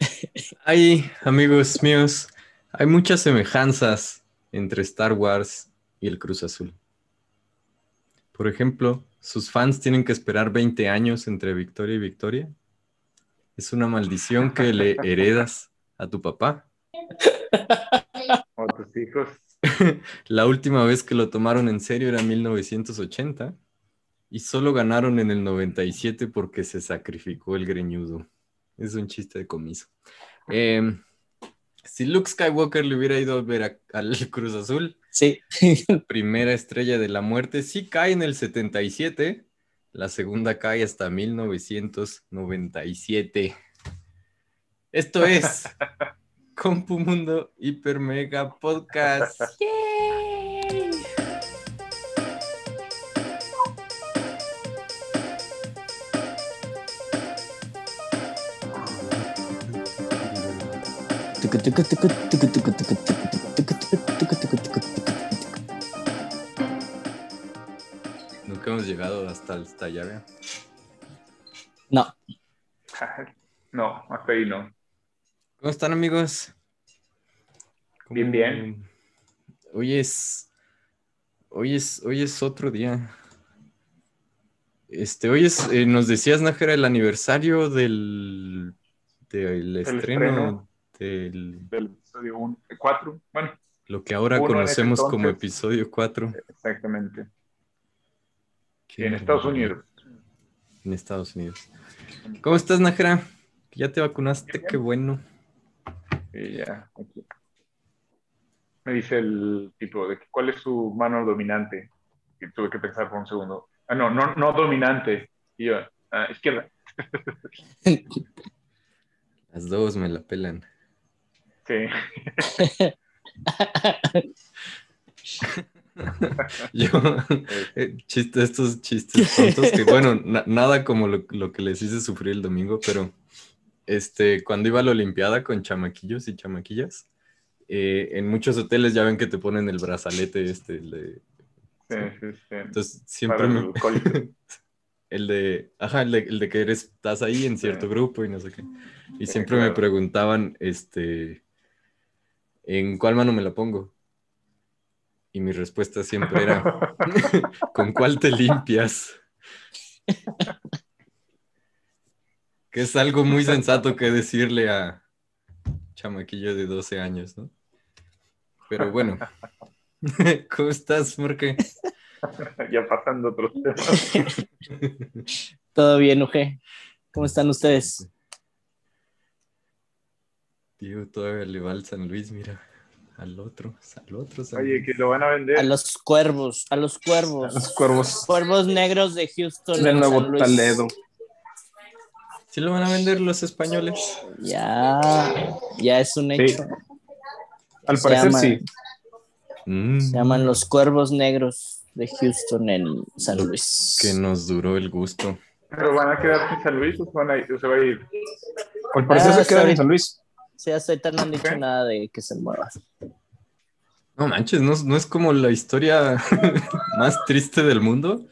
Hay, amigos míos, hay muchas semejanzas entre Star Wars y el Cruz Azul. Por ejemplo, sus fans tienen que esperar 20 años entre victoria y victoria. Es una maldición que le heredas a tu papá. O tus hijos. La última vez que lo tomaron en serio era 1980 y solo ganaron en el 97 porque se sacrificó el greñudo. Es un chiste de comiso. Em, si Luke Skywalker le hubiera ido a ver a- al Cruz Azul, Sí. primera estrella de la muerte, sí cae en el 77, la segunda cae hasta 1997. Esto es Compu Mundo Hiper Mega Podcast. Nunca hemos llegado hasta esta llave. No, No, hasta ahí no. ¿Cómo están amigos? ¿Cómo- Bien, bien. Hoy es, hoy es, hoy es otro día. Este, hoy es, eh, nos decías, Nájera, el aniversario del, del estreno, estreno. Del, Del episodio 4. Bueno, lo que ahora conocemos como episodio 4. exactamente. Qué en Estados. Unidos. En Estados Unidos. ¿Cómo estás, Nájera? ¿Ya te vacunaste? Qué bueno. Y ya, aquí. Me dice el tipo de cuál es su mano dominante. Y tuve que pensar por un segundo. Ah, no, no, no dominante. Y yo, ah, izquierda. Las dos me la pelan. Sí. Yo, eh, chiste, estos chistes tontos que, bueno, na- nada como lo, lo que les hice sufrir el domingo, pero este, cuando iba a la Olimpiada con chamaquillos y chamaquillas, eh, en muchos hoteles ya ven que te ponen el brazalete este, el de, Sí, sí, sí. entonces siempre me, el el de, ajá, el de, el de que eres, estás ahí en cierto grupo y no sé qué, y siempre me preguntaban, este, ¿en cuál mano me la pongo? Y mi respuesta siempre era, ¿Con cuál te limpias? Que es algo muy sensato que decirle a chamaquillo de 12 años, ¿no? Pero bueno. ¿Cómo estás, Morque? ya pasando otros temas. todo bien, Uge. ¿Cómo están ustedes? Tío, todavía le va al San Luis, mira. Al otro, al otro San Oye, Luis. que lo van a vender. A los cuervos, a los cuervos. Los cuervos Cuervos negros de Houston. de en Nuevo San Luis. Toledo. ¿Sí lo van a vender los españoles? Ya, ya es un Sí. hecho. Al parecer llama- sí. Mm, Se llaman los cuervos negros de Houston en San Luis. Que nos duró el gusto. ¿Pero van a quedar en San Luis o van a ir- o se va a ir? Al parecer Ah, se quedan sorry. en San Luis. Sí, hasta ahorita no han dicho nada de que se mueva. No manches, ¿no, no es como la historia más triste del mundo?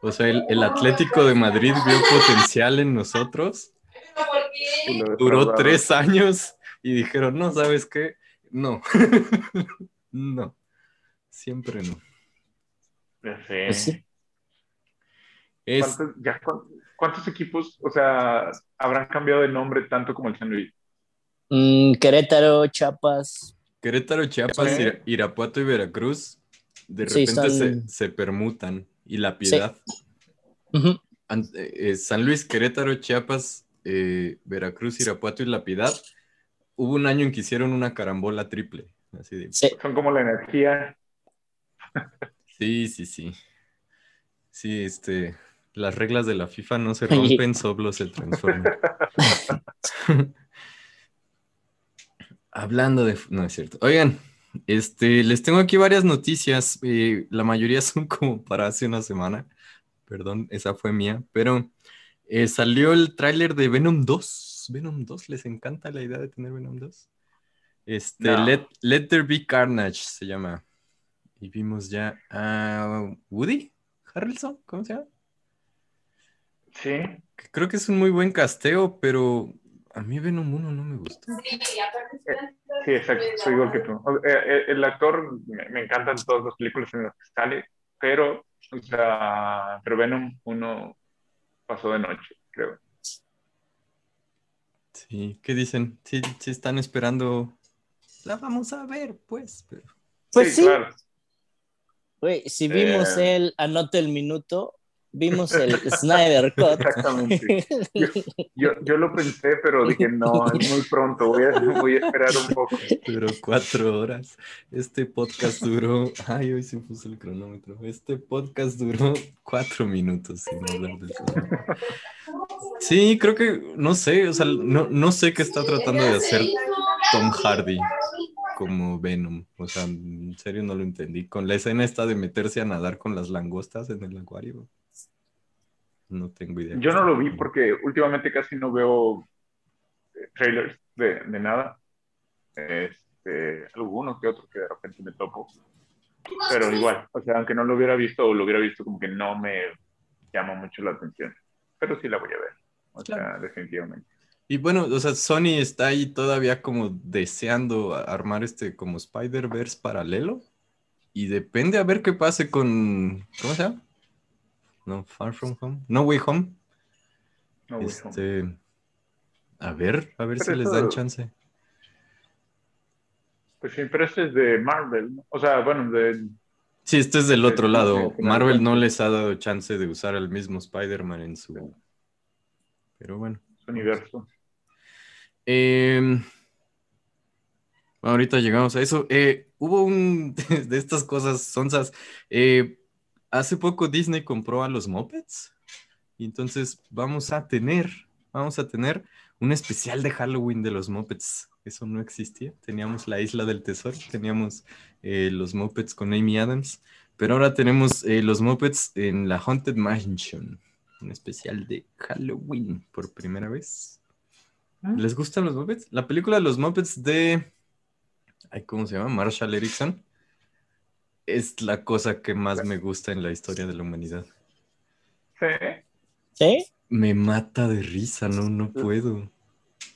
O sea, el, el Atlético de Madrid vio potencial en nosotros, duró tres años y dijeron, no, ¿sabes qué? No, no, siempre no. Pues sí. Es, ¿Cuántos, ya cu- cuántos equipos, o sea, habrán cambiado de nombre tanto como el San Luis? Mm, Querétaro, Chiapas. Querétaro, Chiapas. Ira- Irapuato y Veracruz, de Sí, repente se, se permutan y la piedad. Eh, eh, San Luis, Querétaro, Chiapas, eh, Veracruz, Irapuato y La Piedad. Hubo un año en que hicieron una carambola triple. Así de, Sí. Son como la energía. sí, sí, sí. Sí, este, las reglas de la FIFA no se rompen, solo se transforman. Hablando de... No es cierto. Oigan, este, les tengo aquí varias noticias. eh, la mayoría son como para hace una semana. Perdón, esa fue mía. Pero eh, salió el tráiler de Venom 2. Venom 2, ¿les encanta la idea de tener Venom 2? Este, No. Let, Let There Be Carnage se llama. Y vimos ya a Woody Harrelson, ¿cómo se llama? Sí. Creo que es un muy buen casteo, pero A mí Venom 1 no me gustó. Sí, exacto, soy igual que tú. O- eh, eh, El actor me, me encantan todas las películas en las que sale, pero, o sea, pero Venom uno pasó de noche, creo. Sí, ¿qué dicen? Sí, sí están esperando. La vamos a ver, pues. pero- Pues sí, claro. güey, si vimos Eh. el Anota el Minuto, vimos el Snyder Cut. Exactamente. Yo, yo, yo lo pensé, pero dije, no, es muy pronto, voy a, voy a esperar un poco. Duró cuatro horas. Este podcast duró. Ay, hoy se puso el cronómetro. Este podcast duró cuatro minutos sin hablar de eso. Sí, creo que. No sé, o sea, no, no sé qué está tratando de hacer Tom Hardy como Venom. O sea, en serio no lo entendí. Con la escena esta de meterse a nadar con las langostas en el acuario. No tengo idea. Yo no lo vi porque últimamente casi no veo eh, trailers de, de nada. Este, algunos que otros que de repente me topo. Pero igual, o sea, aunque no lo hubiera visto o lo hubiera visto, como que no me llama mucho la atención. Pero sí la voy a ver. O sea, Claro. definitivamente. Y bueno, o sea, Sony está ahí todavía como deseando armar este como Spider-Verse paralelo. Y depende a ver qué pase con. ¿Cómo se llama? No, Far From Home. No Way Home. No, no. Este. A ver, a ver Pero si les dan chance. Pues sí, pero este es de Marvel. ¿no? O sea, bueno, de, Sí, este es del otro lado. Marvel no les ha dado chance de usar al mismo Spider-Man en su. Pero bueno. su universo. Eh, ahorita llegamos a eso. Eh, hubo un de estas cosas sonzas. Eh, hace poco Disney compró a los Muppets. Y entonces vamos a tener, vamos a tener un especial de Halloween de los Muppets. Eso no existía. Teníamos la Isla del Tesoro, teníamos eh, los Muppets con Amy Adams. Pero ahora tenemos eh, los Muppets en la Haunted Mansion. Un especial de Halloween por primera vez. ¿Les gustan los Muppets? La película de los Muppets de. ay, ¿Cómo se llama? Marshall Erickson. Es la cosa que más me gusta en la historia de la humanidad. Sí, ¿Sí? Me mata de risa, no, no puedo.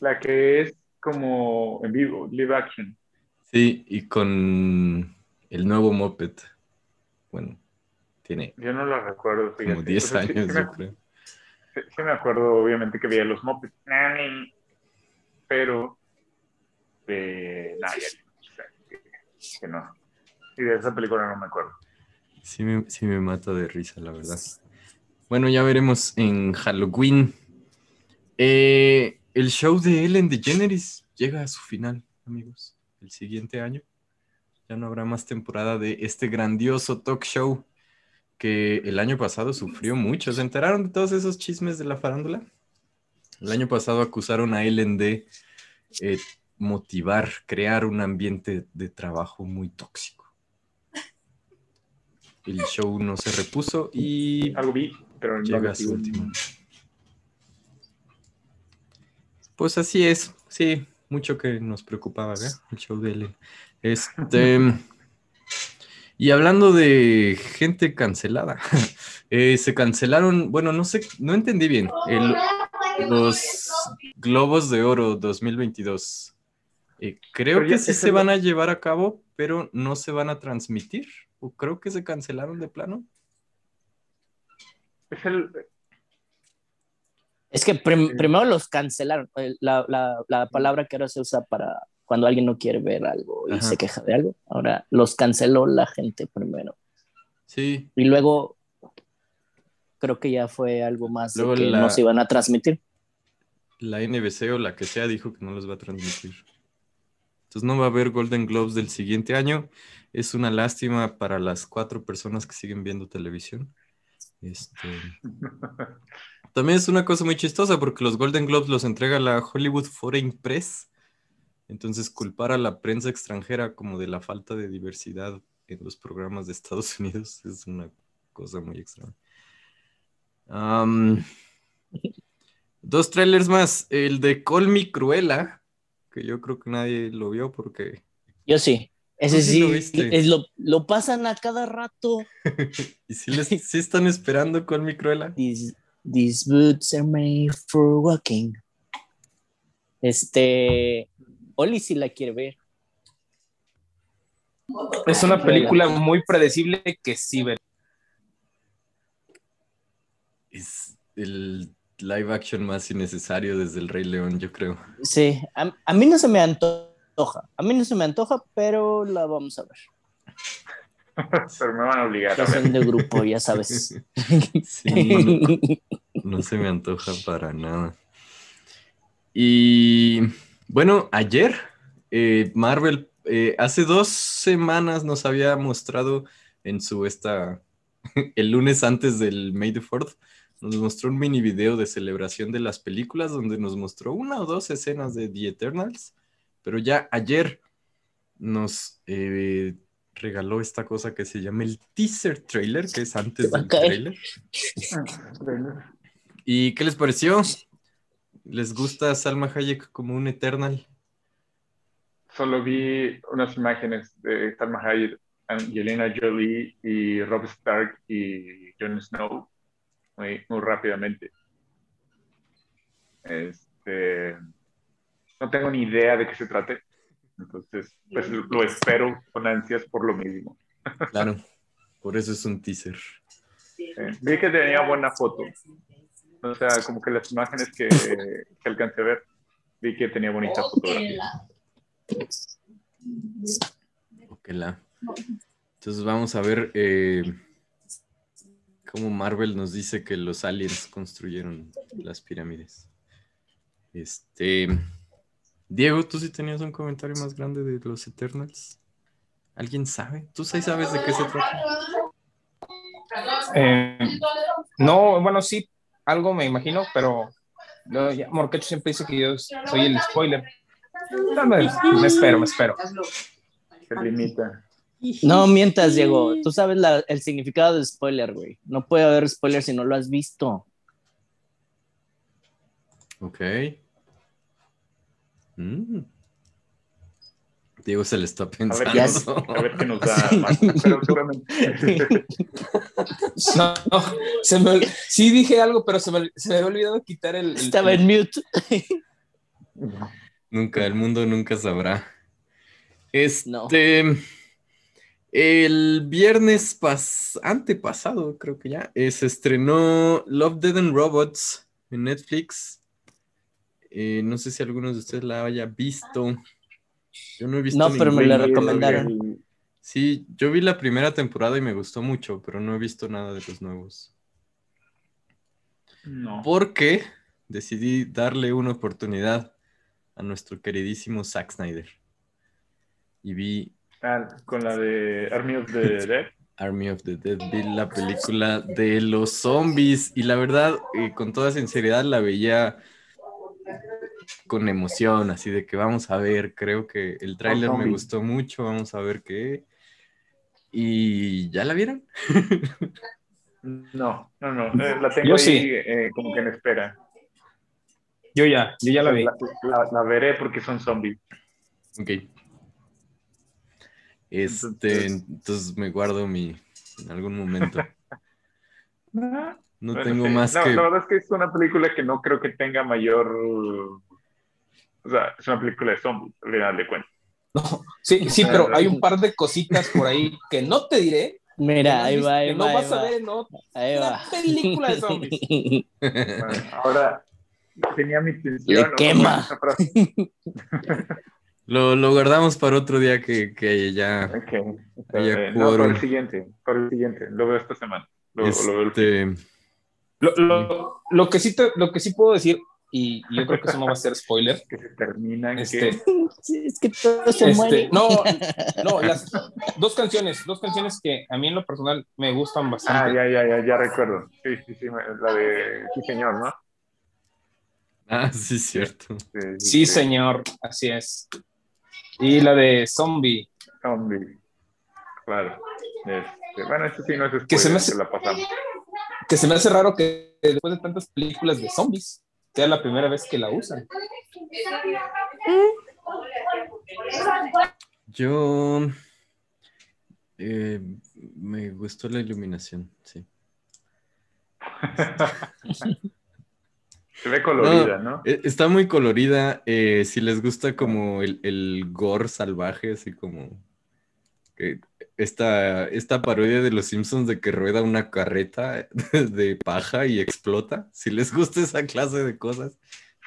la que es como en vivo, live action. Sí, y con el nuevo Muppet. Bueno, tiene Yo no la recuerdo. fíjate. como 10 O sea, sí- años, sí me creo. Sí, sí me acuerdo, obviamente, que veía los Muppets. Nani. Pero de nada, ya que, que no. Y de esa película no me acuerdo. Sí me, sí me mata de risa, la verdad. Bueno, ya veremos en Halloween. Eh, el show de Ellen DeGeneres llega a su final, amigos. El siguiente año. Ya no habrá más temporada de este grandioso talk show que el año pasado sufrió mucho. ¿Se enteraron de todos esos chismes de la farándula? El año pasado acusaron a Ellen de eh, motivar, crear un ambiente de trabajo muy tóxico. El show no se repuso y Algo vi, pero no llega a su último. Pues así es, sí, mucho que nos preocupaba, ¿verdad? El show de Ellen. Este. y hablando de gente cancelada, eh, se cancelaron, bueno, no sé, no entendí bien. el- los Globos de Oro 2022. Eh, creo que sí se van a llevar a cabo, pero no se van a transmitir. O creo que se cancelaron de plano. Es el, Es que prim- Sí. primero los cancelaron. Eh, La, la- la palabra que ahora se usa para cuando alguien no quiere ver algo y Ajá. se queja de algo. Ahora los canceló la gente primero. Sí, Y luego creo que ya fue algo más de que la- no se iban a transmitir. la NBC o la que sea dijo que no los va a transmitir. Entonces no va a haber Golden Globes del siguiente año. Es una lástima para las cuatro personas que siguen viendo televisión. Este, También es una cosa muy chistosa porque los Golden Globes los entrega la Hollywood Foreign Press. Entonces culpar a la prensa extranjera como de la falta de diversidad en los programas de Estados Unidos es una cosa muy extraña. Dos trailers más. El de Call Me Cruella, que yo creo que nadie lo vio porque... Yo sí. Ese Tú sí sí, lo viste. es lo, lo pasan a cada rato. ¿Y si les, sí están esperando Call Me Cruella? These, these boots are made for walking. Este, Oli sí la quiere ver. Es una película muy predecible que sí ver. Es el live action más innecesario desde El Rey León, yo creo. Sí, a, a mí no se me antoja. A mí no se me antoja, pero la vamos a ver. Pero me van a obligar a ver. son de grupo, ya sabes. Sí, no, no se me antoja para nada. Y bueno, ayer eh, Marvel eh, hace dos semanas nos había mostrado en su esta el lunes antes del May the 4th nos mostró un mini video de celebración de las películas donde nos mostró una o dos escenas de The Eternals, pero ya ayer nos eh, regaló esta cosa que se llama el teaser trailer, que es antes del trailer. ¿Y qué les pareció? ¿Les gusta Salma Hayek como un Eternal? Solo vi unas imágenes de Salma Hayek, Angelina Jolie y Rob Stark y Jon Snow muy, muy rápidamente. Este, no tengo ni idea de qué se trate. Entonces, pues lo espero con ansias por lo mismo. Claro, por eso es un teaser. Vi que tenía buena foto. O sea, como que las imágenes que, que alcancé a ver, vi que tenía bonita fotografía. Ojalá. Entonces vamos a ver eh, cómo Marvel nos dice que los aliens construyeron las pirámides. Este, Diego, tú sí tenías un comentario más grande de los Eternals. ¿Alguien sabe? ¿Tú sí sabes de qué se trata? Eh, no, bueno, sí, algo me imagino, pero no, ya, Morquecho siempre dice que yo soy el spoiler. No, me, me espero, me espero. Se limita. No mientas, Diego. Tú sabes la- el significado de spoiler, güey. No puede haber spoiler si no lo has visto. Ok. Mm. Diego se le está A ver, pensando. A ver qué nos da más. Pero seguramente. No, no, se me, ol- sí dije algo, pero se me, se me había olvidado quitar el. el- Estaba en mute. Nunca, el mundo nunca sabrá. Este. No. El viernes pas antepasado, creo que ya, eh, se estrenó Love, Dead and Robots en Netflix. Eh, no sé si algunos de ustedes la haya visto. Yo no he visto No, pero me la recomendaron. todavía. Sí, yo vi la primera temporada y me gustó mucho, pero no he visto nada de los nuevos. No. Porque decidí darle una oportunidad a nuestro queridísimo Zack Snyder. Y vi Ah, con la de Army of the Dead. Army of the Dead, vi la película de los zombies y la verdad, eh, con toda sinceridad, la veía con emoción, así de que vamos a ver, creo que el tráiler me gustó mucho, vamos a ver qué. ¿Y ya la vieron? No, no, no. eh, la tengo Yo ahí sí. eh, como que en espera. Yo ya, yo ya la vi. La, la- la veré porque son zombies. Ok. Este, Entonces- entonces me guardo mi en algún momento. No Bueno, tengo sí. más No, que La verdad es que es una película que no creo que tenga mayor. O sea, es una película de zombies, al final de cuentas. No, sí, sí, pero hay un par de cositas por ahí que no te diré. Mira, ahí va, ahí que va. no ahí vas a ver en otra Ahí va. película de zombies. Bueno, ahora tenía mi intención. Le ¿no? quema. Lo, lo guardamos para otro día que, que ya Ok, está Haya bien. No, para el siguiente, para el siguiente. Lo veo esta semana. Lo, lo veo el este, Lo, lo- lo que sí te- lo que sí puedo decir, y yo creo que eso no va a ser spoiler. que se termina Este, que Sí, es que todo se este, muere. no, no, las dos canciones, dos canciones que a mí en lo personal me gustan Ah, bastante. ya, ya, ya, ya recuerdo. Sí, sí, sí, la de Sí, señor, ¿no? ah, sí, cierto. Sí, señor, así es. Y la de Zombie, Zombie. Claro. Este, bueno, eso sí no es spoiler, Que se me hace- la pasamos. que se me hace raro que después de tantas películas de zombies, sea la primera vez que la usan. Yo eh, me gustó la iluminación, sí. Se ve colorida, ¿no? Eh, Está muy colorida. eh, si les gusta como el, el gore salvaje, así como esta, esta parodia de los Simpsons de que rueda una carreta de paja y explota. Si les gusta esa clase de cosas,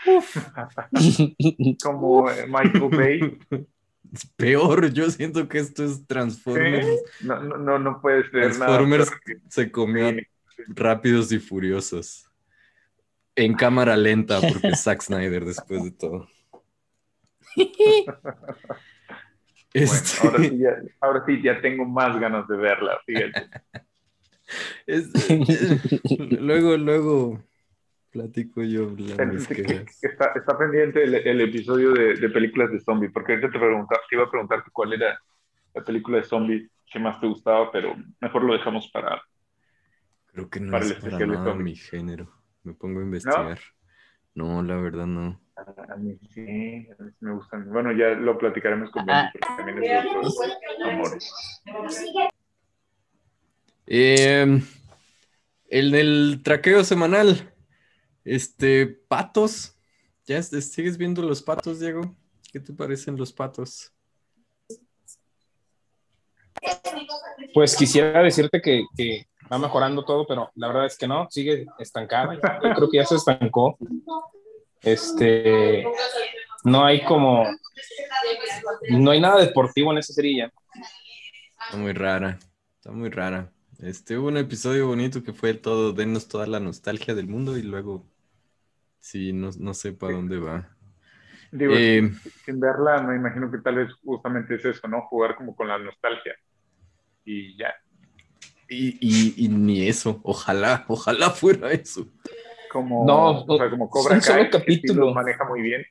Como eh, Michael Bay. es peor. Yo siento que esto es Transformers. ¿Sí? No, no, no, ver nada. Transformers peor que- se comió rápidos y furiosos. En cámara lenta, porque es Zack Snyder después de todo. Bueno, Este- ahora sí, ya, ahora sí ya tengo más ganas de verla, fíjate. Es- luego, luego platico yo. Está, está pendiente el, el episodio de, de películas de zombies, porque ahorita te, pregunta, te iba a preguntar cuál era la película de zombies que más te gustaba, pero mejor lo dejamos para... Creo que no Para el es para especial de nada mi género. Me pongo a investigar. No, la verdad no. A mí sí, a mí sí me gustan. Bueno, ya lo platicaremos con Ah. Benji, porque también es de otros amores. Eh, el el traqueo semanal. Este, patos. ¿Ya es- sigues viendo los patos, Diego? ¿Qué te parecen los patos? Pues quisiera decirte que, que va mejorando todo, pero la verdad es que no, sigue estancada. Yo creo que ya se estancó. Este, no hay como, no hay nada deportivo en esa serie ya. Está muy rara. Está muy rara. Este, hubo un episodio bonito que fue todo, denos toda la nostalgia del mundo y luego, sí, no, no sé para dónde va. Digo, Eh, sin verla, me imagino que tal vez justamente es eso, ¿no? Jugar como con la nostalgia. Y ya. Y, y- y ni eso. Ojalá, ojalá fuera eso. Como, No, o sea, como Cobra Kai, capítulo. lo maneja muy bien.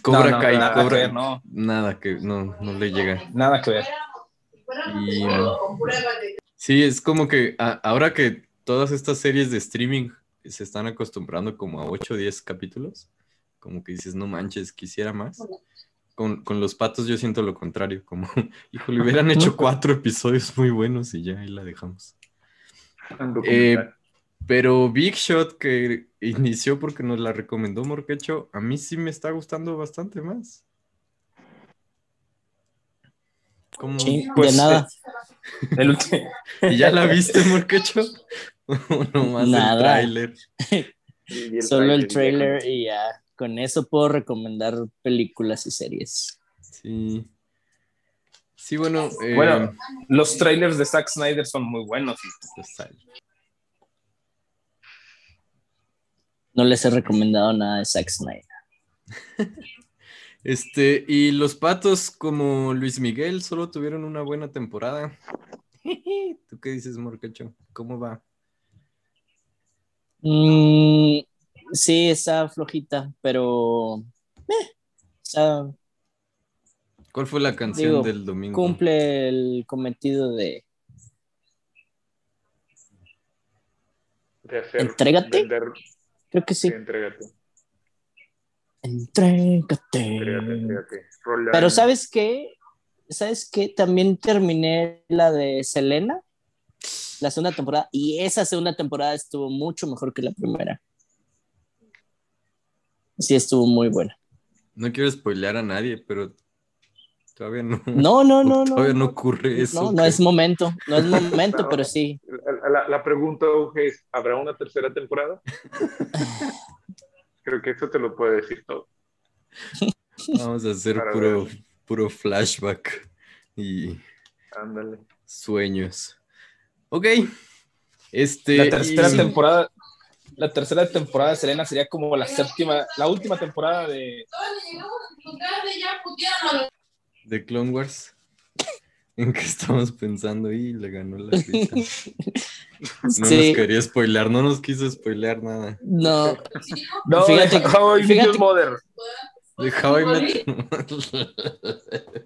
Cobra No, no, Kai, nada Cobra- que ver, no. Nada que, no, no le llega. Nada que ver. Y sí, es como que a- ahora que todas estas series de streaming se están acostumbrando como a 8 o 10 capítulos, como que dices, no manches, quisiera más. Con, con los patos yo siento lo contrario, como, híjole, hubieran hecho cuatro episodios muy buenos y ya ahí la dejamos. Eh, pero Big Shot, que inició porque nos la recomendó Morquecho, a mí sí me está gustando bastante más. Como, Sí, Pues, de nada. El último, ¿Y ya la viste, Morquecho? ¿O nomás Nada. el tráiler? El Solo el trailer y ya. Con eso puedo recomendar películas y series. Sí. Sí, bueno. eh, Bueno. los trailers de Zack Snyder son muy buenos. No les he recomendado nada de Zack Snyder. Este, y los patos, como Luis Miguel, solo tuvieron una buena temporada. ¿Tú qué dices, Morquecho? ¿Cómo va? Mm, sí, está flojita, pero eh, ¿Cuál fue la canción Digo, del domingo? cumple el cometido de De hacer, Entrégate. vender- creo que sí, sí. entrégate. Entrégate. Entrégate, entrégate. Pero. ¿sabes qué? ¿Sabes qué? También terminé la de Selena, la segunda temporada, y esa segunda temporada estuvo mucho mejor que la primera. Sí, estuvo muy buena. No quiero spoilear a nadie, pero todavía no. No, no, no, no. todavía no ocurre eso. No, no que- es momento, no es momento, No. pero sí. La, la- la pregunta, Uge, es, ¿habrá una tercera temporada? Creo que eso te lo puede decir todo. Vamos a hacer Para puro, ver. puro flashback y Ándale. sueños. Ok. Este. La tercera y- temporada, la tercera temporada de Selena sería como la séptima, la última temporada de. de Clone Wars. ¿En qué estamos pensando? Y le ganó la risa. No Sí. nos quería spoilear, no nos quiso spoilear nada. No, No, Fíjate de How I fíjate- Mother. De How I Met-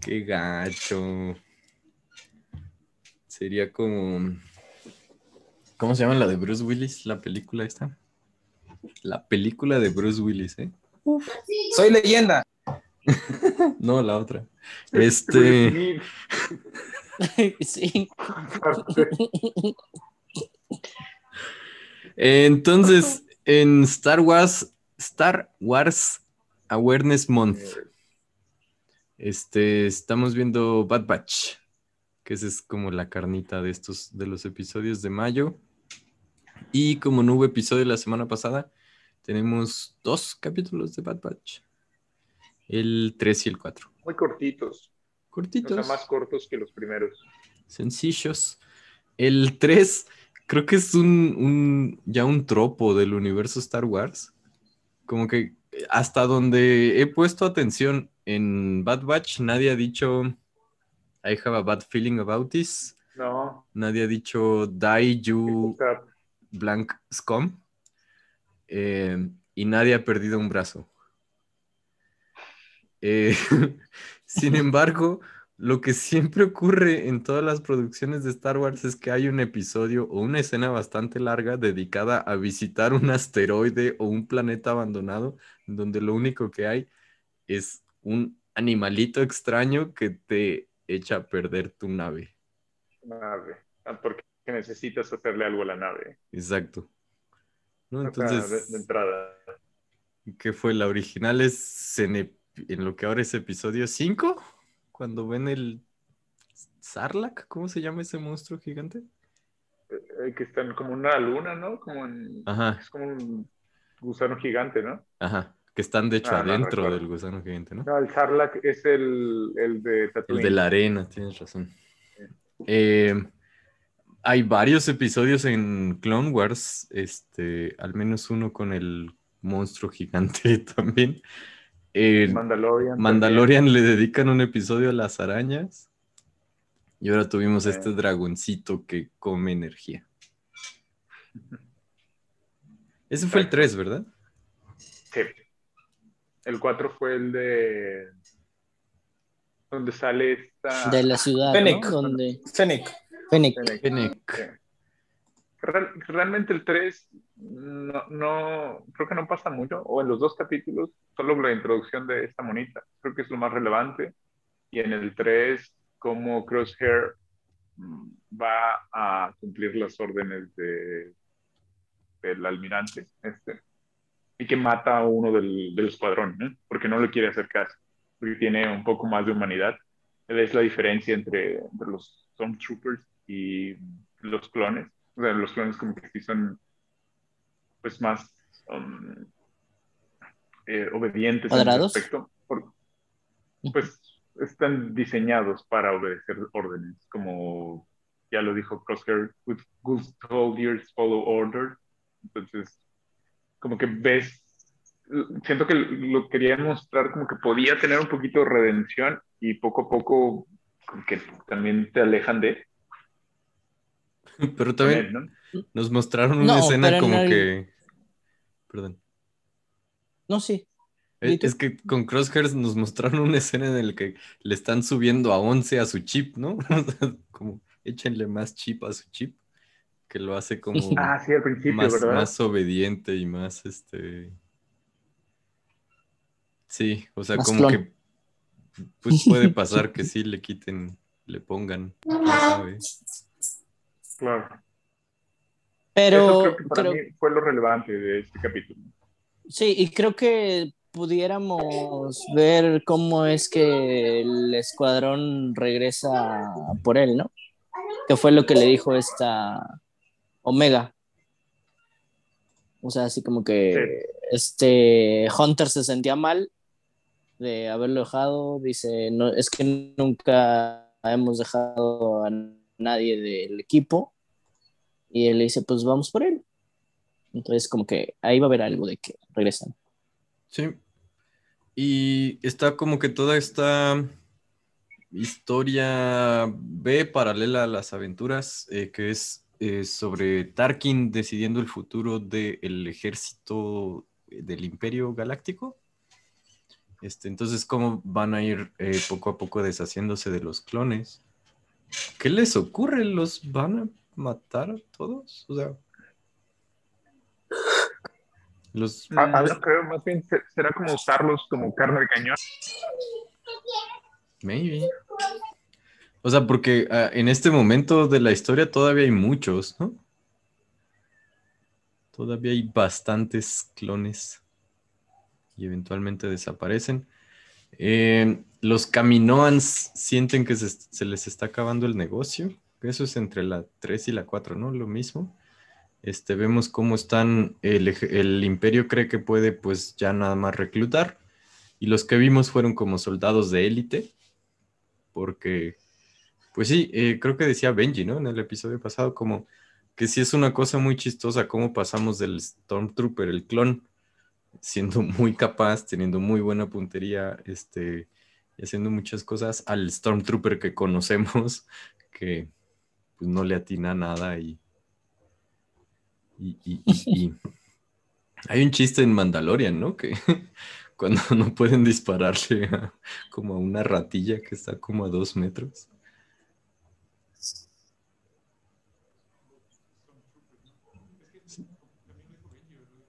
Qué gacho. Sería como. ¿Cómo se llama la de Bruce Willis? La película esta. La película de Bruce Willis, ¿eh? Soy leyenda. No, la otra. Este. Sí. Entonces, en Star Wars, Star Wars Awareness Month, este, estamos viendo Bad Batch, que esa es como la carnita de estos, de los episodios de mayo. Y como no hubo episodio la semana pasada, tenemos dos capítulos de Bad Batch. El 3 y el 4. Muy cortitos. O Cortitos, sea, más cortos que los primeros. sencillos. El 3 creo que es un, un- ya un tropo del universo Star Wars. Como que hasta donde he puesto atención en Bad Batch, nadie ha dicho I have a bad feeling about this. No. Nadie ha dicho Die you blank scum. Eh, y nadie ha perdido un brazo. Eh, sin embargo, lo que siempre ocurre en todas las producciones de Star Wars es que hay un episodio o una escena bastante larga dedicada a visitar un asteroide o un planeta abandonado, donde lo único que hay es un animalito extraño que te echa a perder tu nave. nave. Ah, Porque necesitas hacerle algo a la nave. Exacto. ¿No? Entonces, de, de entrada. ¿Qué fue? La original es en, lo que ahora es episodio 5, cuando ven el Sarlacc, ¿cómo se llama ese monstruo gigante? Eh, que están como una luna, ¿no? Como en- Ajá, es como un gusano gigante, ¿no? ajá, que están de hecho Ah, no adentro del gusano gigante, ¿no? No, el Sarlacc es el, el de El Tatooine. de la arena, tienes razón. Eh, hay varios episodios en Clone Wars, este, al menos uno con el monstruo gigante también. Eh, Mandalorian. Mandalorian le dedican un episodio a las arañas. Y ahora tuvimos este dragoncito que come energía. Ese fue el 3, ¿verdad? Sí. El 4 fue el de. Donde sale esta. De la ciudad, Fennec. ¿no? Donde... Fennec. Fennec. Fennec. Fennec. Sí. Real- realmente el 3 no, no, creo que no pasa mucho, o en los dos capítulos, solo la introducción de esta monita, creo que es lo más relevante, y en el 3, como Crosshair mm, va a cumplir las órdenes de, del almirante, este, y que mata a uno del, del escuadrón, ¿no? porque no le quiere hacer caso, porque tiene un poco más de humanidad. Es la diferencia entre, entre los Stormtroopers y los clones. O sea, los clones como que sí son pues más um, eh, obedientes en ese ¿Cuadrados? aspecto. por- pues están diseñados para obedecer órdenes, como ya lo dijo Crosshair, with good soldiers follow orders. Entonces, como que ves, siento que lo querían mostrar como que podía tener un poquito de redención y poco a poco como que también te alejan de Pero también él, ¿no? nos mostraron una No, escena como el- que. Perdón. No, sí. Es, es que con Crosshairs nos mostraron una escena en la que le están subiendo a 11 a su chip, ¿no? como échenle más chip a su chip, que lo hace como Ah, sí, al principio, más, ¿verdad? más obediente y más este. Sí, o sea, Más como clon. que pues puede pasar que sí le quiten, le pongan, sabe. Claro. Pero Eso creo que para creo- mí fue lo relevante de este capítulo. sí, y creo que pudiéramos ver cómo es que el escuadrón regresa por él, ¿no? Que fue lo que le dijo esta Omega. O sea, así como que este Hunter se sentía mal de haberlo dejado. Dice, no, es que nunca hemos dejado a nadie del equipo. Y él le dice, pues vamos por él. Entonces, como que ahí va a haber algo de que regresan. Sí. Y está como que toda esta historia B paralela a las aventuras, eh, que es eh, sobre Tarkin decidiendo el futuro del ejército del Imperio Galáctico. Este, entonces, cómo van a ir eh, poco a poco deshaciéndose de los clones. ¿Qué les ocurre? ¿Los van a matar a todos? O sea, los A, a ver, creo más bien se- será como usarlos como carne de cañón. Maybe. O sea, porque ah, en este momento de la historia todavía hay muchos, ¿no? Todavía hay bastantes clones y eventualmente desaparecen. Eh, los Caminoans sienten que se, les está acabando el negocio. Eso es entre la 3 y la 4, ¿no? Lo mismo. Este, vemos cómo están, el imperio cree que puede pues ya nada más reclutar. Y los que vimos fueron como soldados de élite. Porque, pues sí, eh, creo que decía Benji, ¿no? En el episodio pasado, como que sí es una cosa muy chistosa cómo pasamos del Stormtrooper, el clon, siendo muy capaz, teniendo muy buena puntería, este, y haciendo muchas cosas, al Stormtrooper que conocemos, que pues no le atina nada y, y, y- y- hay un chiste en Mandalorian, ¿no? Que cuando no pueden dispararle como a una ratilla que está como a dos metros.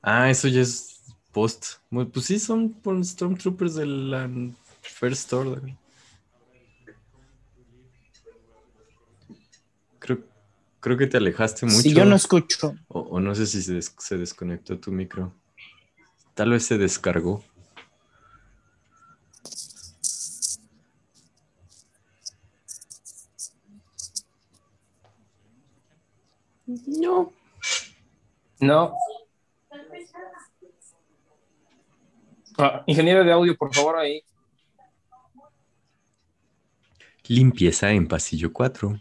Ah, eso ya es post. Bueno, Pues sí, son por Stormtroopers de la First Order. Creo, creo que te alejaste mucho. Si yo no escucho. O, o no sé si se, des- se desconectó tu micro. Tal vez se descargó. No. No. Ah, ingeniero de audio, por favor, ahí. Limpieza en pasillo 4.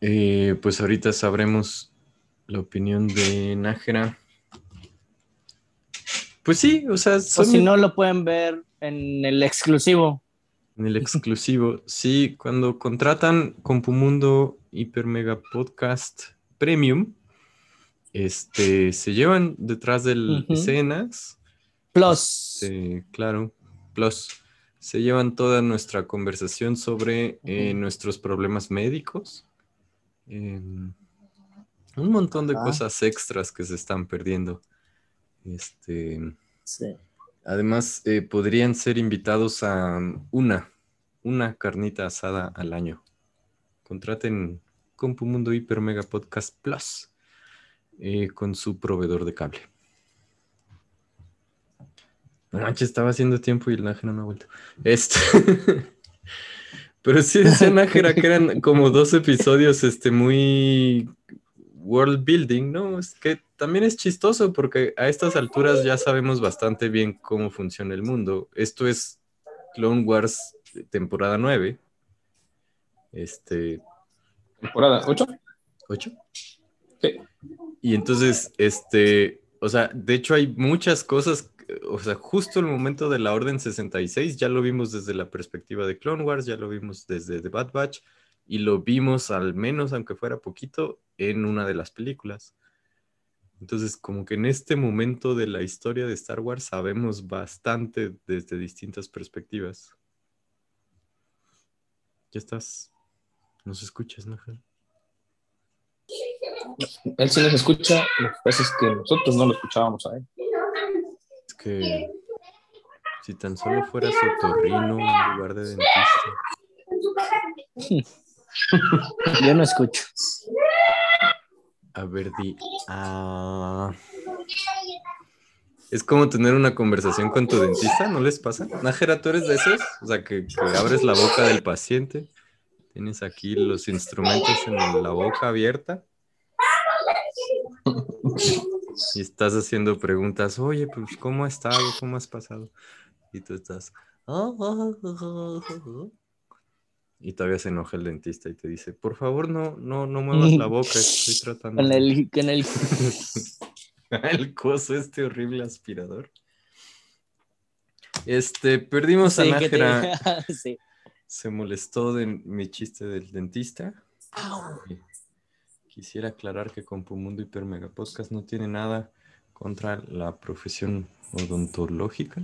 Eh, pues ahorita sabremos la opinión de Nájera. Pues sí, o sea, O si no, lo pueden ver en el exclusivo. en el exclusivo. Sí, cuando contratan Compumundo Hiper Mega Podcast Premium, este, se llevan detrás de Ujú. escenas Plus. Sí, claro. Plus, se llevan toda nuestra conversación sobre eh, nuestros problemas médicos. em, un montón de Ajá. cosas extras que se están perdiendo. Este, Sí. además, eh, podrían ser invitados a una, una carnita asada al año. Contraten Compumundo Hiper Mega Podcast Plus eh, con su proveedor de cable. No manches, estaba haciendo tiempo y el Nájera no ha vuelto. Este. Pero sí decía Nájera que eran como dos episodios este, muy world building, ¿no? Es que también es chistoso porque a estas alturas ya sabemos bastante bien cómo funciona el mundo. Esto es Clone Wars temporada 9. Este, Temporada 8. 8. Sí. Y entonces, este, o sea, de hecho hay muchas cosas, o sea, justo el momento de la Orden 66 ya lo vimos desde la perspectiva de Clone Wars, ya lo vimos desde The Bad Batch y lo vimos al menos, aunque fuera poquito, en una de las películas. Entonces, como que en este momento de la historia de Star Wars sabemos bastante desde distintas perspectivas. Ya estás. Nos escuchas, ¿no? Él sí nos escucha, lo que pasa es que nosotros no lo escuchábamos a él. Es que si tan solo fueras otorrino en lugar de dentista. Yo no escucho. A ver, di. ah. Es como tener una conversación con tu dentista, ¿no les pasa? Nájera, ¿tú eres de esos? O sea, que, que abres la boca del paciente, tienes aquí los instrumentos en la boca abierta y estás haciendo preguntas, oye, pues, ¿cómo has estado? ¿Cómo has pasado? Y tú estás... Y todavía se enoja el dentista y te dice, por favor, no, no, no muevas la boca, estoy tratando. Con de-". el, con el, el coso, este horrible aspirador. Este, perdimos a sí, te- Nájera. sí. Se molestó de mi chiste del dentista. Y Quisiera aclarar que Compumundo Hiper Mega Podcast no tiene nada contra la profesión odontológica.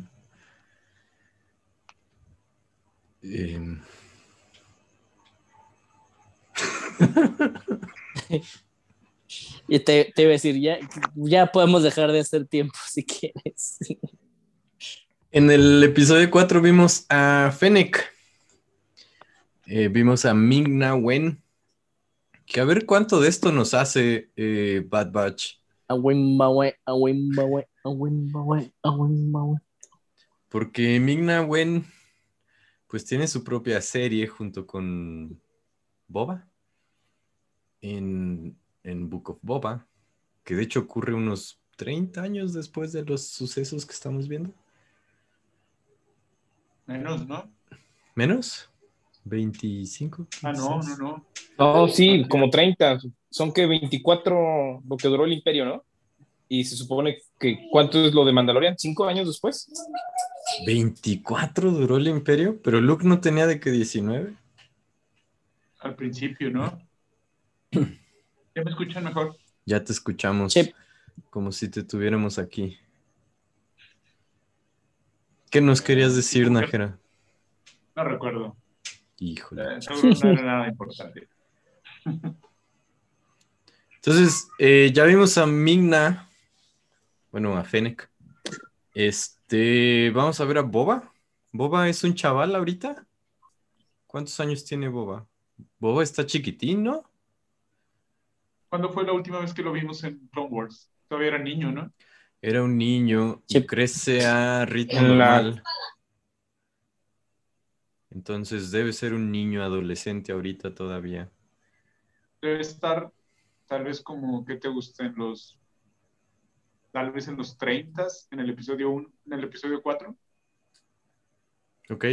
Em, Y te, te iba a decir, ya, ya podemos dejar de hacer tiempo si quieres. En el episodio 4 vimos a Fennec. Eh, vimos a Migna Wen. Que a ver cuánto de esto nos hace eh, Bad Batch. Porque Migna Wen, pues tiene su propia serie junto con Boba. En, en Book of Boba. Que de hecho ocurre unos 30 años después de los sucesos que estamos viendo. Menos, ¿no? ¿Menos? ¿25? Ah, no, no, no. No, sí, como 30. Son que 24 lo que duró el imperio, ¿no? Y se supone que ¿cuánto es lo de Mandalorian? ¿Cinco años después? 24 duró el imperio, pero Luke no tenía de que 19. Al principio, ¿no? ¿Ya me escuchan mejor? Ya te escuchamos. Sí. Como si te tuviéramos aquí. ¿Qué nos querías decir, Nájera? No recuerdo. Híjole. Eh, seguro no era nada importante. Entonces, eh, ya vimos a Migna. Bueno, a Fennec. Este, vamos a ver a Boba. Boba es un chaval ahorita. ¿Cuántos años tiene Boba? Boba está chiquitín, ¿no? ¿Cuándo fue la última vez que lo vimos en Clone Wars? Todavía era niño, ¿no? Era un niño y Sí. crece a ritmo En la- normal. Entonces debe ser un niño adolescente ahorita todavía. Debe estar tal vez como que te gusten los tal vez en los 30 en el episodio 1, en el episodio 4, ¿Ok?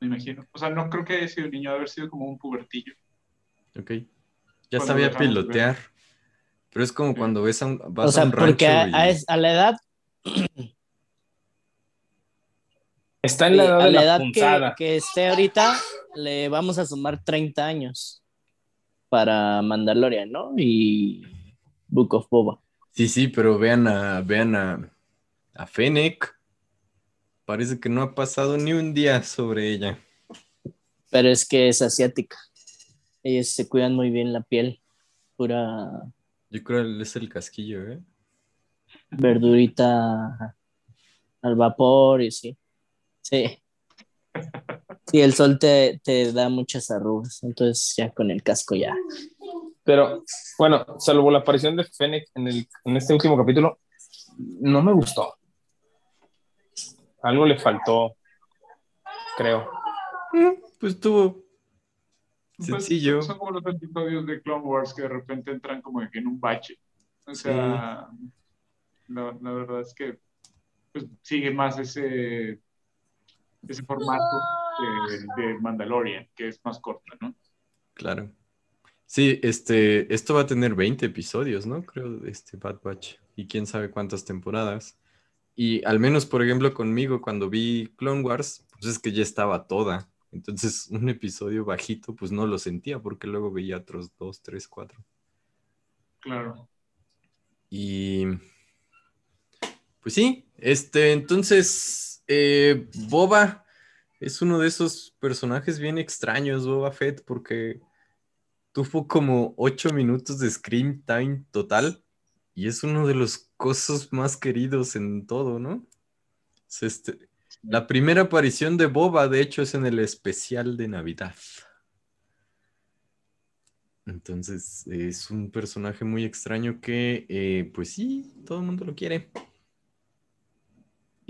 me imagino. O sea, no creo que haya sido un niño, debe haber sido como un pubertillo. Ok. Ya Cuando sabía ver. pilotear. Pero es como Sí. cuando ves a un, vas O sea, a un porque es- a la edad, Está en la edad a de la la, edad que esté ahorita, le vamos a sumar 30 años para Mandalorian, ¿no? Y Book of Boba. Sí, sí, pero vean a, vean a, a Fennec. Parece que no ha pasado ni un día sobre ella. Pero es que es asiática. Ellos se cuidan muy bien la piel. Pura Yo creo que es el casquillo, ¿eh? verdurita al vapor y sí. Sí. Sí, el sol te, te da muchas arrugas. Entonces ya con el casco ya. Pero bueno, salvo la aparición de Fennec en, el, en este último capítulo, no me gustó. Algo le faltó, creo. Pues tuvo Pues, sencillo. son como los episodios de Clone Wars que de repente entran como en un bache. O sea, la, la verdad es que pues, sigue más ese, ese formato de, de Mandalorian, que es más corta, ¿no? Claro. Sí, este, esto va a tener 20 episodios, ¿no? Creo, este Bad Batch. Y quién sabe cuántas temporadas. Y al menos, por ejemplo, conmigo, cuando vi Clone Wars, pues es que ya estaba toda. Entonces, un episodio bajito, pues no lo sentía, porque luego veía otros dos, tres, cuatro. Claro. Y pues sí, este, entonces, eh, Boba es uno de esos personajes bien extraños, Boba Fett, porque tuvo como ocho minutos de screen time total y es uno de los cosas más queridos en todo, ¿no? Es este, la primera aparición de Boba, de hecho, es en el especial de Navidad. Entonces es un personaje muy extraño que, eh, pues sí, todo el mundo lo quiere.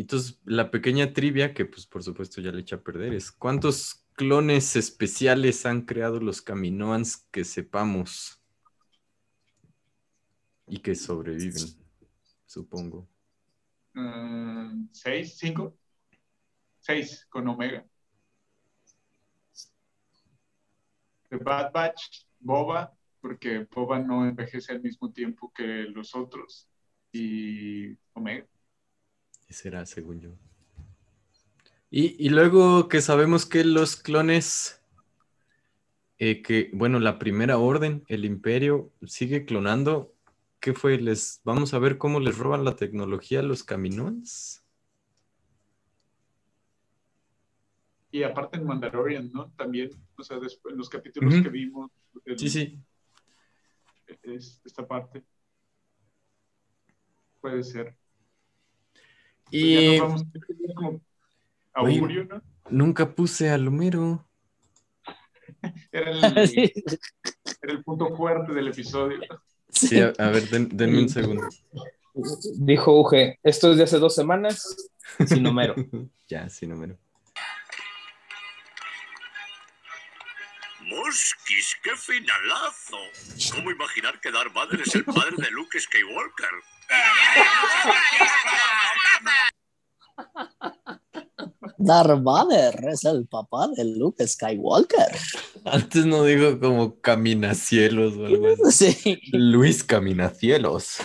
Entonces, la pequeña trivia, que pues por supuesto ya le echa a perder, es ¿cuántos clones especiales han creado los Kaminoans que sepamos? Y que sobreviven, supongo. Ah, ¿Seis? ¿Cinco? Seis con Omega. The Bad Batch, Boba, porque Boba no envejece al mismo tiempo que los otros. Y Omega. Ese era, según yo. Y, y luego que sabemos que los clones, eh, que, bueno, la primera orden, el imperio, sigue clonando. ¿Qué fue? Les, vamos a ver cómo les roban la tecnología a los Kaminoans. Y aparte en Mandalorian, ¿no? También, o sea, después, en los capítulos que vimos, el- Sí, sí. es- esta parte. Puede ser. Y Ya nos vamos como Oye. augurio, ¿no? nunca puse al Homero. Era el, era el punto fuerte del episodio. Sí, a, a ver, den- denme un segundo. Dijo Uge, esto es de hace dos semanas, sin Homero. ya, sin Homero. Mosquis, qué finalazo. ¿Cómo imaginar que Darth Vader es el padre de Luke Skywalker? Darth Vader es el papá de Luke Skywalker. Antes no digo como caminacielos o algo así. Sí. Luis Caminacielos.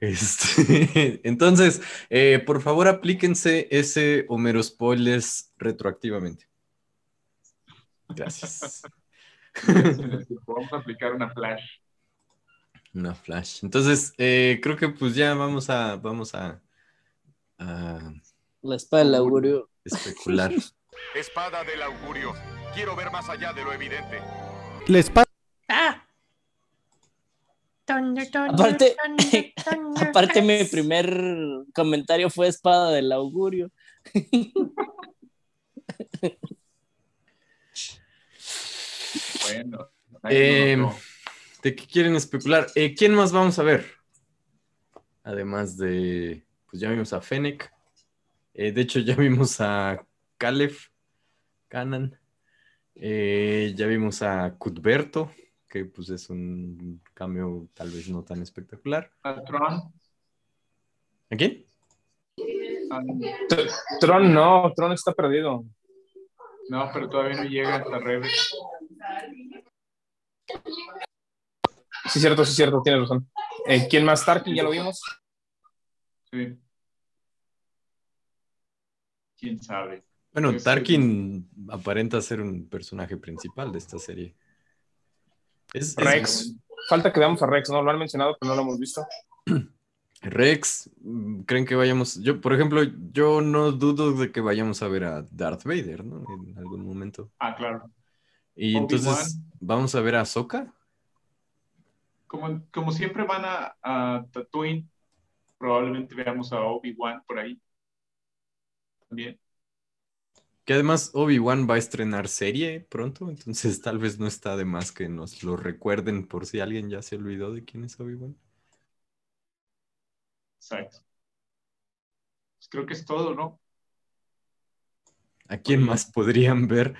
Este, entonces, eh, por favor, aplíquense ese Homero Spoilers retroactivamente. Gracias. Vamos a aplicar una flash. Una flash. Entonces, eh, creo que pues ya vamos a, vamos a, a La espada del augurio. especular. Espada del augurio. Quiero ver más allá de lo evidente. La espada Aparte, aparte mi primer comentario fue espada del augurio. Bueno. Eh. ¿De qué quieren especular? Eh, ¿Quién más vamos a ver? Además de, pues ya vimos a Fennec. Eh, de hecho, ya vimos a Caleb, Canan. Eh, ya vimos a Cuthberto, que pues es un cambio tal vez no tan espectacular. A Tron. ¿A quién? Tron no, Tron está perdido. No, pero todavía no llega hasta Rebel. Sí, cierto, sí, cierto, tienes razón. Eh, ¿Quién más? Tarkin, ya lo vimos. Sí. ¿Quién sabe? Bueno, Este- Tarkin aparenta ser un personaje principal de esta serie. Es, es- Rex. Falta que veamos a Rex, ¿no? Lo han mencionado, pero no lo hemos visto. Rex, mm, ¿creen que vayamos? Yo, por ejemplo, yo no dudo de que vayamos a ver a Darth Vader, ¿no? En algún momento. Ah, claro. Y entonces, ¿vamos a ver a Ahsoka? Como, como siempre van a, a Tatooine, probablemente veamos a Obi-Wan por ahí. También. Que además Obi-Wan va a estrenar serie pronto, entonces tal vez no está de más que nos lo recuerden por si alguien ya se olvidó de quién es Obi-Wan. Exacto. Pues creo que es todo, ¿no? ¿A quién más podrían ver?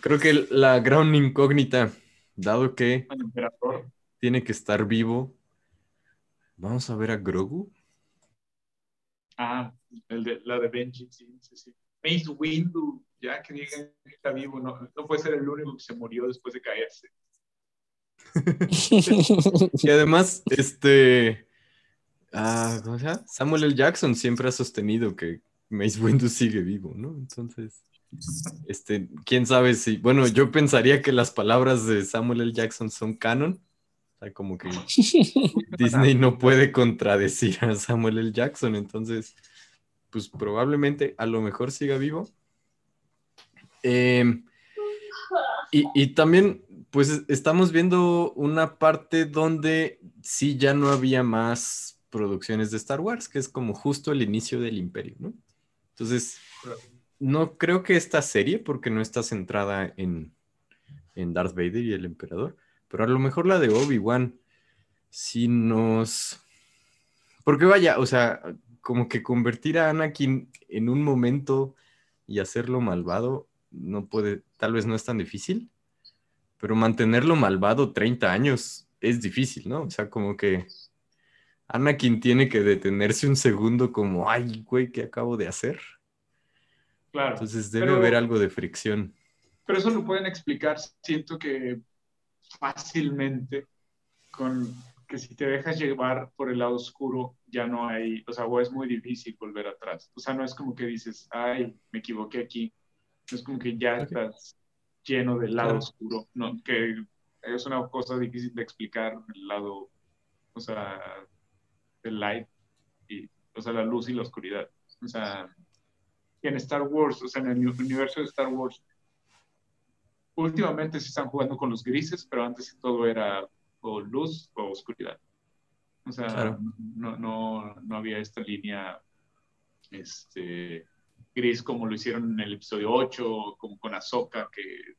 Creo que la gran incógnita, dado que tiene que estar vivo, ¿vamos a ver a Grogu? Ah, el de, la de Benji, sí, sí, sí. Mace Windu, ya que digan que está vivo, no, no puede ser el único que se murió después de caerse. Y además, este. ah, ¿Cómo se llama? Samuel L. Jackson siempre ha sostenido que Mace Windu sigue vivo, ¿no? Entonces, este, quién sabe si. Bueno, yo pensaría que las palabras de Samuel L. Jackson son canon. Sea, como que Disney no puede contradecir a Samuel L. Jackson. Entonces, pues probablemente a lo mejor siga vivo. Em, y, y también, pues estamos viendo una parte donde sí ya no había más producciones de Star Wars, que es como justo el inicio del imperio, ¿no? Entonces, no creo que esta serie, porque no está centrada en, en Darth Vader y el emperador, pero a lo mejor la de Obi-Wan sí nos... Porque vaya, o sea, como que convertir a Anakin en un momento y hacerlo malvado no puede, tal vez no es tan difícil, pero mantenerlo malvado 30 años es difícil, ¿no? O sea, como que Anakin tiene que detenerse un segundo como, ay, güey, ¿qué acabo de hacer? Claro. Entonces debe Pero- haber algo de fricción. Pero eso lo pueden explicar, siento que fácilmente, con que si te dejas llevar por el lado oscuro, ya no hay, o sea, o es muy difícil volver atrás. O sea, no es como que dices, ay, me equivoqué aquí. No es como que ya estás lleno del lado Claro. oscuro, ¿no? Que es una cosa difícil de explicar, el lado, o sea, del light, y, o sea, la luz y la oscuridad. O sea, en Star Wars, o sea, en el universo de Star Wars, últimamente se están jugando con los grises, pero antes todo era o luz o oscuridad. O sea, Claro. no, no, no había esta línea este, gris como lo hicieron en el episodio 8, como con Ahsoka, que,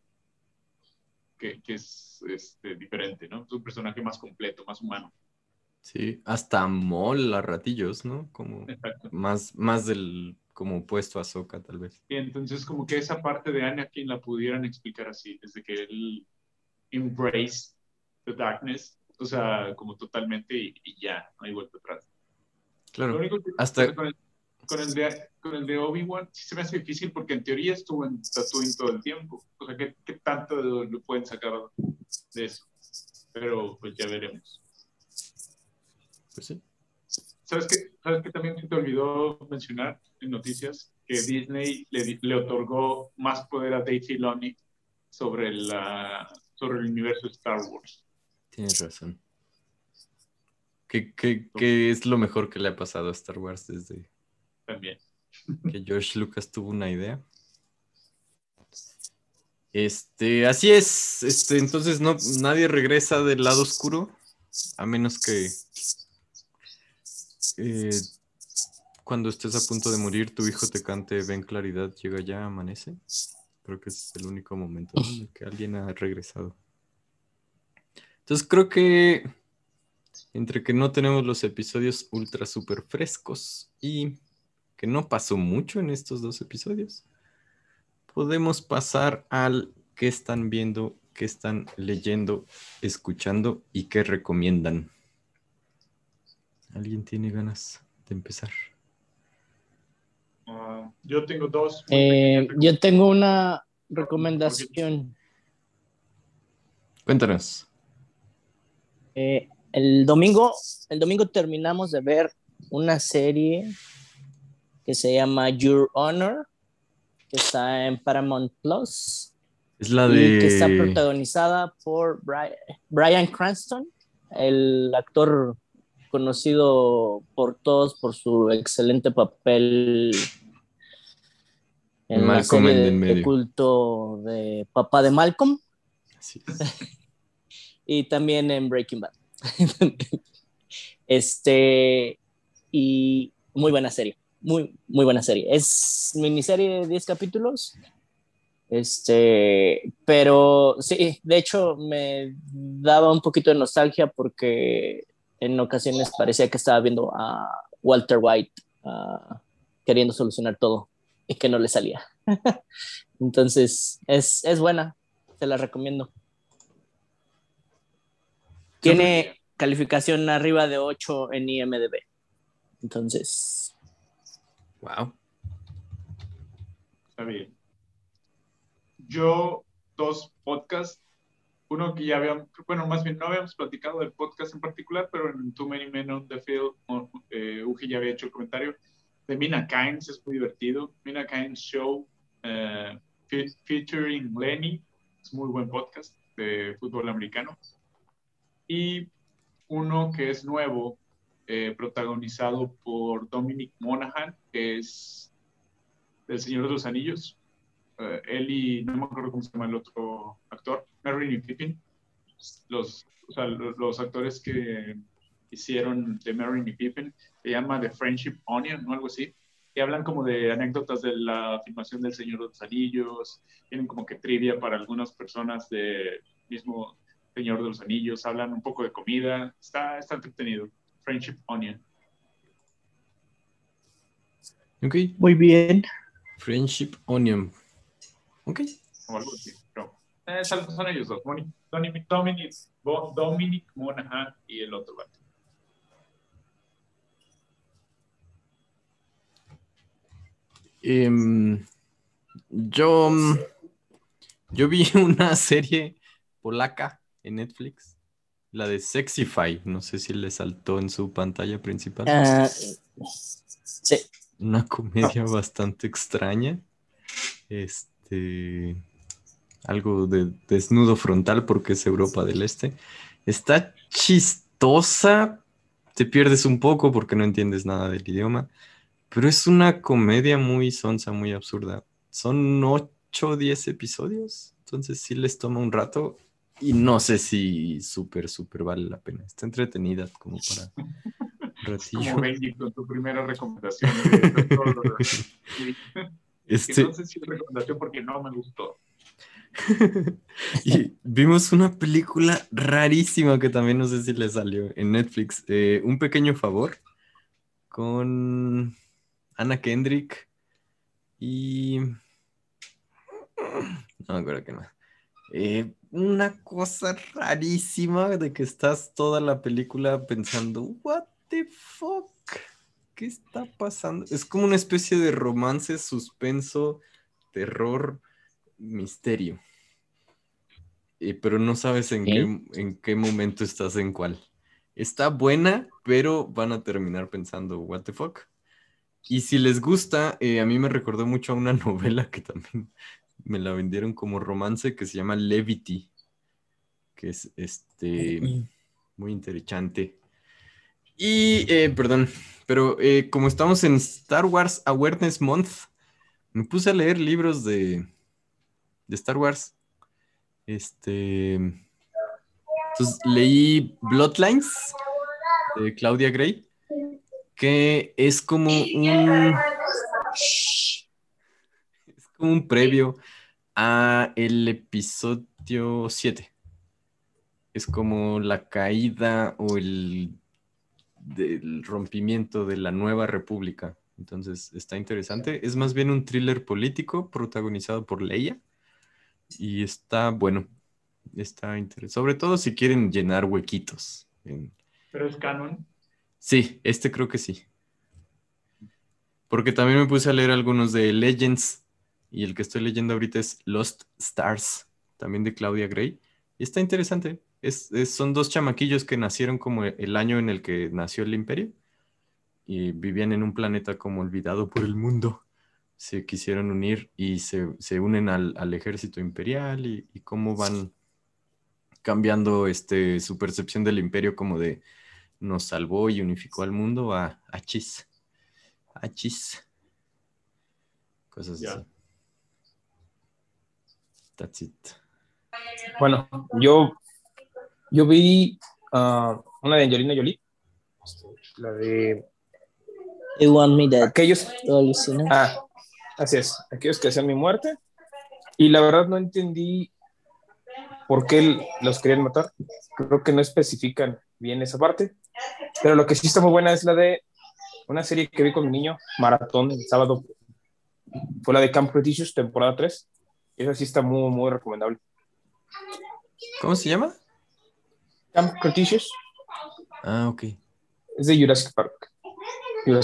que, que es este, diferente, ¿no? Es un personaje más completo, más humano. Sí, hasta Mol a ratillos, ¿no? Como Exacto. más, más del como opuesto a Soka, tal vez. Y entonces como que esa parte de Anakin la pudieran explicar así, desde que él embrace the darkness, o sea, como totalmente y, y ya, no hay vuelta atrás. Lo Claro. único que Hasta- con el, con el de, de Obi-Wan sí se me hace difícil porque en teoría estuvo en Tatooine todo el tiempo. O sea, ¿qué, qué tanto lo pueden sacar de eso? Pero pues ya veremos. Pues sí. ¿Sabes qué, ¿Sabes qué también se te olvidó mencionar en noticias? Que Disney le, otorgó más poder a Dave Filoni sobre, la, sobre el universo de Star Wars. Tienes razón. ¿Qué, qué, qué es lo mejor que le ha pasado a Star Wars desde También. que George Lucas tuvo una idea? Este, así es. Este, entonces no, nadie regresa del lado oscuro, a menos que eh, cuando estés a punto de morir, tu hijo te cante Ven claridad, llega ya, amanece. Creo que es el único momento en el que alguien ha regresado. Entonces creo que entre que no tenemos los episodios ultra super frescos y que no pasó mucho en estos dos episodios, podemos pasar al que están viendo, qué están leyendo, escuchando y qué recomiendan. ¿Alguien tiene ganas de empezar? Ah, yo tengo dos. Eh, yo tengo una recomendación. Cuéntanos. Eh, el domingo, el domingo terminamos de ver una serie que se llama Your Honor, que está en Paramount Plus Es la y que está de... protagonizada por Bri- Bryan Cranston, el actor conocido por todos por su excelente papel en la Malcolm serie en de medio. culto de Papá de Malcolm Así es. y también en Breaking Bad. este, y muy buena serie, muy, muy buena serie. Es miniserie de 10 capítulos. Este, pero sí, de hecho me daba un poquito de nostalgia porque en ocasiones parecía que estaba viendo a Walter White ah, queriendo solucionar todo y que no le salía. Entonces, es, es buena, te la recomiendo. Tiene calificación arriba de 8 en IMDB. Entonces, Wow. Está bien. Yo, dos podcasts. Uno que ya habíamos, bueno, más bien no habíamos platicado del podcast en particular, pero en Too Many Men on the Field, eh, Uji ya había hecho el comentario. De Mina Kynes, es muy divertido. Mina Kynes Show, eh, fe- featuring Lenny, es muy buen podcast de fútbol americano. Y uno que es nuevo, eh, protagonizado por Dominic Monaghan, que es del Señor de los Anillos. Eh, él y no me acuerdo cómo se llama el otro actor, Merrin y Pippin. Los, o sea, lo- los, actores que hicieron de Merrin y Pippin se llama The Friendship Onion o algo así. Y hablan como de anécdotas de la filmación del Señor de los Anillos. Tienen como que trivia para algunas personas del mismo Señor de los Anillos. Hablan un poco de comida. Está, está entretenido. Friendship Onion. Ok. muy bien. Friendship Onion. Ok. o algo así. Eh, son, son ellos dos, Moni- Dominic, Dominic, Dominic Monaghan y el otro vato. Em, yo, yo vi una serie polaca en Netflix, la de Sexify. No sé si le saltó en su pantalla principal. Ah, sí, Una comedia bastante extraña. Este. Algo de desnudo frontal porque es Europa del Este. Está chistosa. Te pierdes un poco porque no entiendes nada del idioma. Pero es una comedia muy sonsa, muy absurda. Son 8 o 10 episodios. Entonces sí les toma un rato. y no sé si súper, súper vale la pena. Está entretenida como para ratillo. Como con tu primera recomendación. ¿no? Todo lo de- Que Este, No sé si es recomendación porque no me gustó. y vimos una película rarísima que también no sé si le salió en Netflix. eh, un pequeño favor con Anna Kendrick y... No me acuerdo qué más. Eh, una cosa rarísima de que estás toda la película pensando, what the fuck, ¿qué está pasando? Es como una especie de romance, suspenso, terror, misterio. Eh, pero no sabes en, qué, en qué momento estás en cuál. Está buena, pero van a terminar pensando, what the fuck. Y si les gusta, eh, a mí me recordó mucho a una novela que también me la vendieron como romance que se llama Levity, que es este muy interesante. Y, eh, perdón, pero eh, como estamos en Star Wars Awareness Month, me puse a leer libros de, de Star Wars. Este. Entonces leí Bloodlines de Claudia Gray, que es como un. Es como un previo a el episodio 7. Es como la caída o el del rompimiento de la nueva república. Entonces está interesante. Es más bien un thriller político protagonizado por Leia. Y está bueno. Está interesante. Sobre todo si quieren llenar huequitos. en- Pero es canon. Sí, este creo que sí. Porque también me puse a leer algunos de Legends. Y el que estoy leyendo ahorita es Lost Stars, también de Claudia Gray. Y está interesante. Es, es- son dos chamaquillos que nacieron como el año en el que nació el imperio. Y vivían en un planeta como olvidado por el mundo. Se quisieron unir y se, se unen al, al ejército imperial y, y cómo van cambiando este, su percepción del imperio como de nos salvó y unificó al mundo a achis. Achis. Cosas así. That's it. Bueno, yo, yo vi ah, una de Angelina Jolie, la de You want me dead. aquellos, ah, así es, aquellos que hacían mi muerte, y la verdad no entendí por qué los querían matar, creo que no especifican bien esa parte, pero lo que sí está muy buena es la de una serie que vi con mi niño, Maratón, el sábado, fue la de Camp Cretaceous, temporada 3, esa sí está muy, muy recomendable. ¿Cómo se llama? Camp Cretaceous Ah, ok. es de Jurassic Park.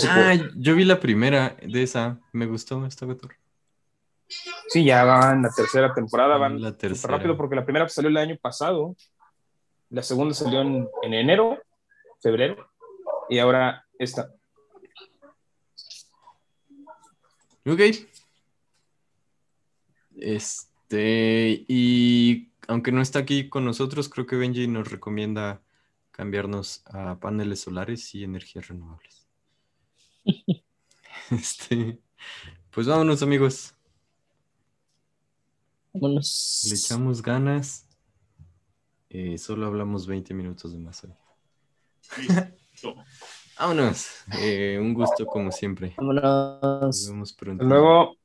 Ah, yo vi la primera de esa. Me gustó esta Betor. Sí, ya van la tercera temporada, van La tercera. rápido porque la primera salió el año pasado, la segunda salió en, en enero, febrero, y ahora esta. Ok. Este, y aunque no está aquí con nosotros, creo que Benji nos recomienda cambiarnos a paneles solares y energías renovables. Este, pues vámonos, amigos. Vámonos. Le echamos ganas. Eh, solo hablamos 20 minutos de más hoy. Listo. Vámonos. Eh, un gusto como siempre. Nos Vámonos. vemos pronto. Hasta luego.